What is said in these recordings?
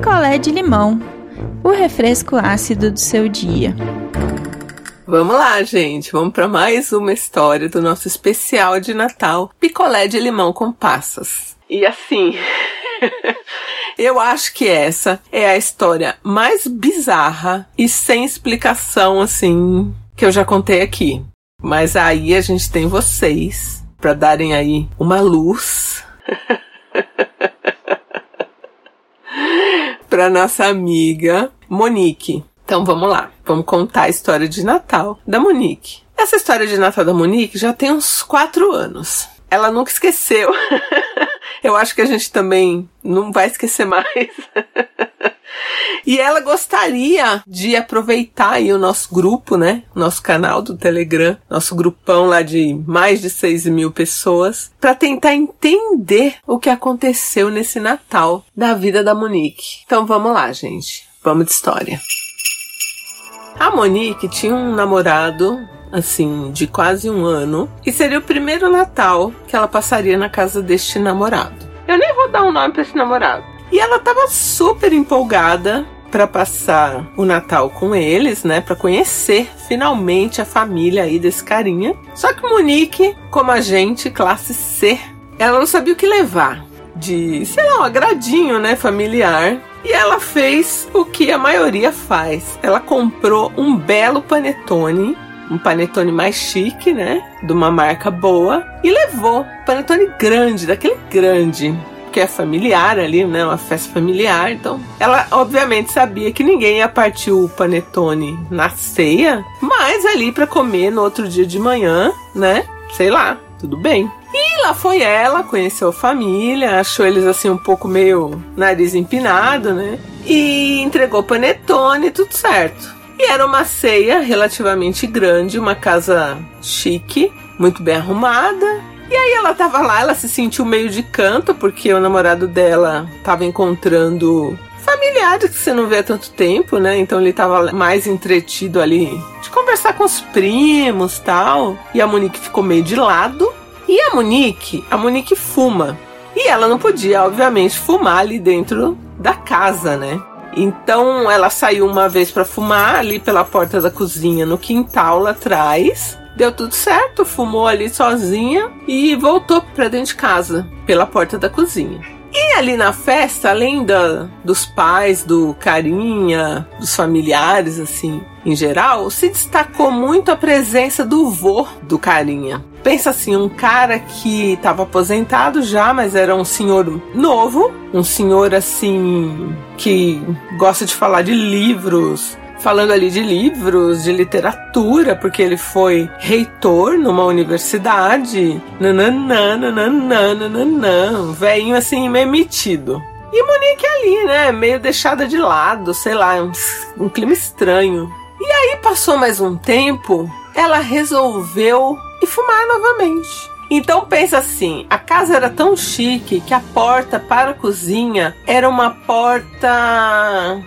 picolé de limão, o refresco ácido do seu dia. Vamos lá, gente. Vamos para mais uma história do nosso especial de Natal, picolé de limão com passas. E assim, eu acho que essa é a história mais bizarra e sem explicação assim que eu já contei aqui. Mas aí a gente tem vocês para darem aí uma luz para nossa amiga Monique. Então vamos lá, vamos contar a história de Natal da Monique. Essa história de Natal da Monique já tem uns quatro anos. Ela nunca esqueceu. Eu acho que a gente também não vai esquecer mais. E ela gostaria de aproveitar aí o nosso grupo, né? Nosso canal do Telegram, nosso grupão lá de mais de 6 mil pessoas, para tentar entender o que aconteceu nesse Natal da vida da Monique. Então vamos lá, gente. Vamos de história. A Monique tinha um namorado, assim, de quase um ano, e seria o primeiro Natal que ela passaria na casa deste namorado. Eu nem vou dar um nome para esse namorado. E ela tava super empolgada para passar o Natal com eles, né, para conhecer finalmente a família aí desse carinha. Só que Monique, como a gente, classe C, ela não sabia o que levar de, sei lá, um agradinho, né, familiar. E ela fez o que a maioria faz. Ela comprou um belo panetone, um panetone mais chique, né, de uma marca boa, e levou panetone grande, daquele grande, que é familiar ali, né? Uma festa familiar. Então, ela obviamente sabia que ninguém ia partir o panetone na ceia, mas ali para comer no outro dia de manhã, né? Sei lá, tudo bem. E lá foi ela, conheceu a família, achou eles assim um pouco meio nariz empinado, né? E entregou panetone, tudo certo. E era uma ceia relativamente grande, uma casa chique, muito bem arrumada. E aí ela tava lá, ela se sentiu meio de canto, porque o namorado dela tava encontrando familiares que você não vê há tanto tempo, né? Então ele tava mais entretido ali de conversar com os primos tal. E a Monique ficou meio de lado. E a Monique, a Monique fuma. E ela não podia, obviamente, fumar ali dentro da casa, né? Então ela saiu uma vez para fumar ali pela porta da cozinha no quintal lá atrás. Deu tudo certo, fumou ali sozinha e voltou para dentro de casa pela porta da cozinha. E ali na festa, além da, dos pais, do carinha, dos familiares, assim, em geral, se destacou muito a presença do vô do carinha. Pensa assim, um cara que estava aposentado já, mas era um senhor novo, um senhor assim que gosta de falar de livros, falando ali de livros, de literatura, porque ele foi reitor numa universidade. Nananã, nananã, nananã. Velhinho assim, meio metido. E Monique ali, né? Meio deixada de lado, sei lá, um, um clima estranho. E aí passou mais um tempo, ela resolveu ir fumar novamente. Então pensa assim, a casa era tão chique que a porta para a cozinha era uma porta.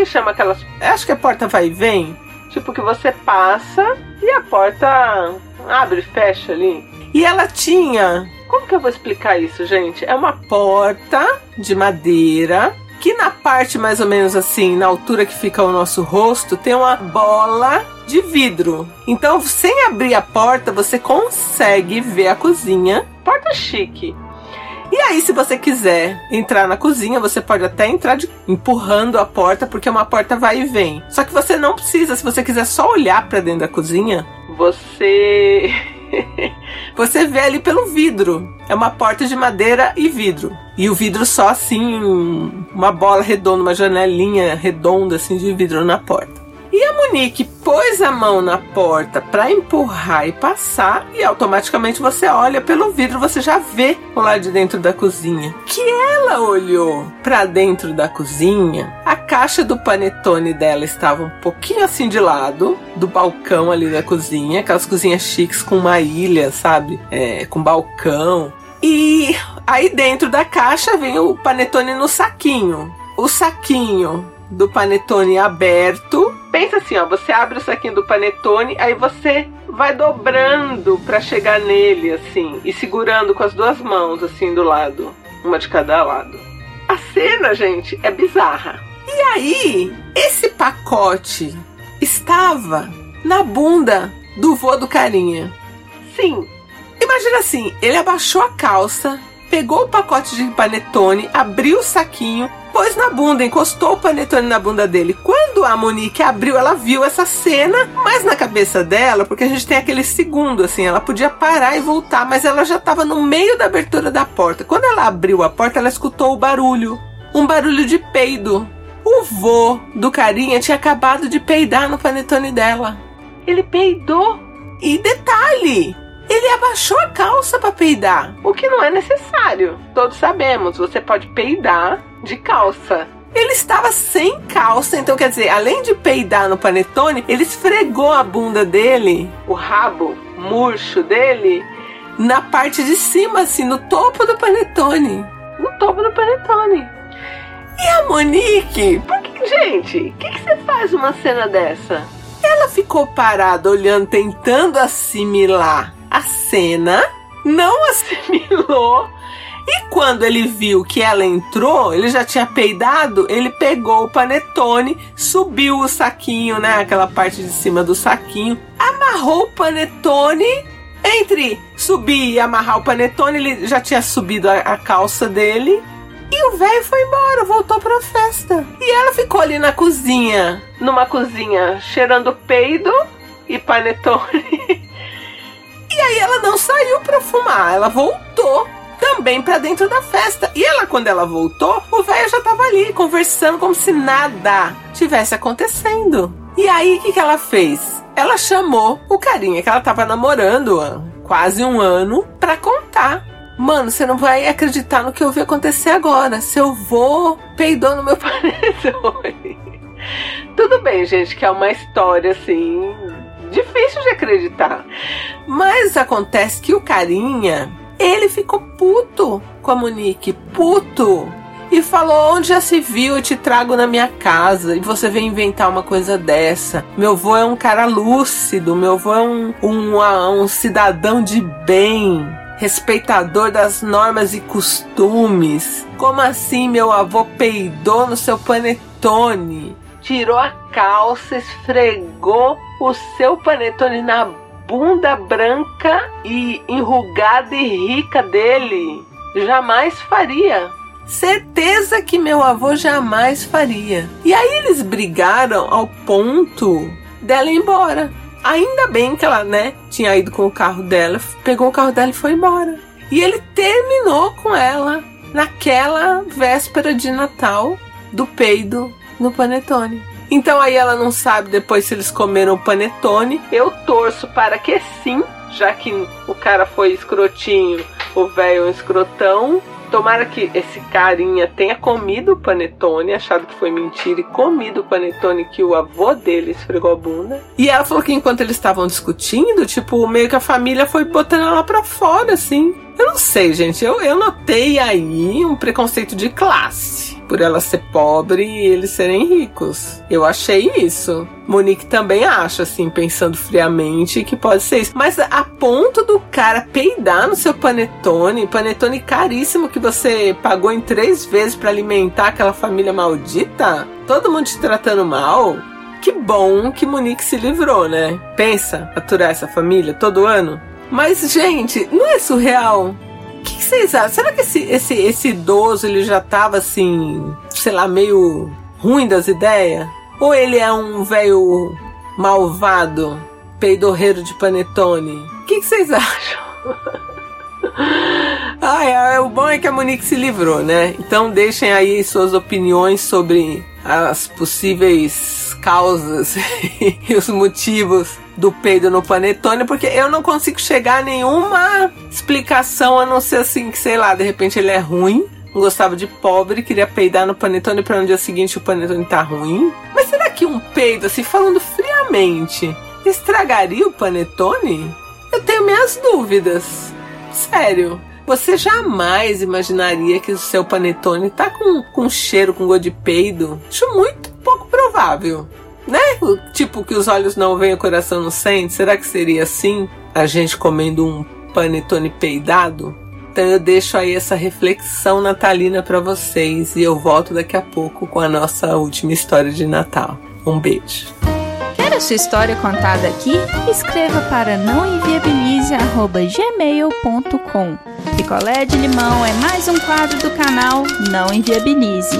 Que chama aquelas? Acho que a porta vai e vem. Tipo que você passa e a porta abre e fecha ali. E ela tinha. Como que eu vou explicar isso, gente? É uma porta de madeira que na parte mais ou menos assim, na altura que fica o nosso rosto, tem uma bola de vidro. Então, sem abrir a porta, você consegue ver a cozinha. Porta chique. E aí, se você quiser entrar na cozinha, você pode até entrar de, empurrando a porta, porque é uma porta vai e vem. Só que você não precisa, se você quiser só olhar para dentro da cozinha, você você vê ali pelo vidro. É uma porta de madeira e vidro. E o vidro só assim, uma bola redonda, uma janelinha redonda assim de vidro na porta. E a Monique pôs a mão na porta para empurrar e passar, e automaticamente você olha pelo vidro, você já vê o lado de dentro da cozinha. Que ela olhou para dentro da cozinha, a caixa do panetone dela estava um pouquinho assim de lado do balcão ali da cozinha, aquelas cozinhas chiques com uma ilha, sabe? É, com balcão. E aí dentro da caixa vem o panetone no saquinho. O saquinho do panetone aberto. Pensa assim, ó, você abre o saquinho do panetone, aí você vai dobrando para chegar nele assim e segurando com as duas mãos assim do lado, uma de cada lado. A cena, gente, é bizarra. E aí, esse pacote estava na bunda do vô do carinha. Sim, imagina assim, ele abaixou a calça, pegou o pacote de panetone, abriu o saquinho, pôs na bunda, encostou o panetone na bunda dele. Quando a Monique abriu, ela viu essa cena, mas na cabeça dela, porque a gente tem aquele segundo, assim, ela podia parar e voltar, mas ela já estava no meio da abertura da porta. Quando ela abriu a porta, ela escutou o barulho, um barulho de peido. O vô do carinha tinha acabado de peidar no panetone dela. Ele peidou. E detalhe, ele abaixou a calça para peidar, o que não é necessário. Todos sabemos, você pode peidar de calça. Ele estava sem calça, então quer dizer, além de peidar no panetone, ele esfregou a bunda dele, o rabo murcho dele, na parte de cima, assim, no topo do panetone. No topo do panetone. E a Monique? Por que, gente, o que, que você faz uma cena dessa? Ela ficou parada olhando, tentando assimilar cena, não assimilou. E quando ele viu que ela entrou, ele já tinha peidado, ele pegou o panetone, subiu o saquinho, né? Aquela parte de cima do saquinho, amarrou o panetone. Entre subir e amarrar o panetone, ele já tinha subido a, a calça dele. E o velho foi embora, voltou pra festa. E ela ficou ali na cozinha, numa cozinha, cheirando peido e panetone. Aí ela não saiu para fumar, ela voltou também para dentro da festa. E ela, quando ela voltou, o velho já tava ali conversando como se nada tivesse acontecendo. E aí, o que, que ela fez? Ela chamou o carinha que ela tava namorando há quase um ano pra contar. Mano, você não vai acreditar no que eu vi acontecer agora. Seu vô peidou no meu panetone. Tudo bem, gente, que é uma história assim difícil de acreditar. Mas acontece que o carinha, ele ficou puto com a Monique, puto. E falou: onde já se viu, eu te trago na minha casa e você vem inventar uma coisa dessa. Meu avô é um cara lúcido, meu avô é um, um, um cidadão de bem respeitador das normas e costumes. Como assim meu avô peidou no seu panetone? tirou a calça, esfregou o seu panetone na bunda branca e enrugada e rica dele. Jamais faria. Certeza que meu avô jamais faria. E aí eles brigaram ao ponto dela ir embora. Ainda bem que ela, né, tinha ido com o carro dela, pegou o carro dela e foi embora. E ele terminou com ela naquela véspera de Natal do peido no panetone. Então aí ela não sabe depois se eles comeram o panetone. Eu torço para que sim, já que o cara foi escrotinho, o velho é um escrotão. Tomara que esse carinha tenha comido o panetone, achado que foi mentira e comido o panetone que o avô dele esfregou a bunda. E ela falou que enquanto eles estavam discutindo, tipo, meio que a família foi botando ela pra fora, assim. Eu não sei, gente. Eu, eu notei aí um preconceito de classe por ela ser pobre e eles serem ricos. Eu achei isso. Monique também acha, assim, pensando friamente, que pode ser isso. Mas a ponto do cara peidar no seu panetone, panetone caríssimo que você pagou em três vezes para alimentar aquela família maldita? Todo mundo te tratando mal? Que bom que Monique se livrou, né? Pensa aturar essa família todo ano. Mas, gente, não é surreal? O que, vocês acham? Será que esse, esse, esse idoso ele já tava assim, sei lá, meio ruim das ideias? Ou ele é um velho malvado, peidorreiro de panetone? O que, vocês acham? É, o bom é que a Monique se livrou, né? Então deixem aí suas opiniões sobre as possíveis causas e os motivos do peido no panetone, porque eu não consigo chegar a nenhuma explicação a não ser assim que, sei lá, de repente ele é ruim, não gostava de pobre, queria peidar no panetone para no dia seguinte o panetone tá ruim. Mas será que um peido, assim, falando friamente, estragaria o panetone? Eu tenho minhas dúvidas. Sério. Você jamais imaginaria que o seu panetone tá com, com cheiro, com gosto de peido? Acho muito provável né? Tipo que os olhos não veem, o coração não sente. Será que seria assim? A gente comendo um panetone peidado? Então eu deixo aí essa reflexão natalina para vocês e eu volto daqui a pouco com a nossa última história de Natal. Um beijo. Quer a sua história contada aqui? Escreva para nãoenviabilize@gmail.com. Picolé de limão é mais um quadro do canal Não Enviabilize.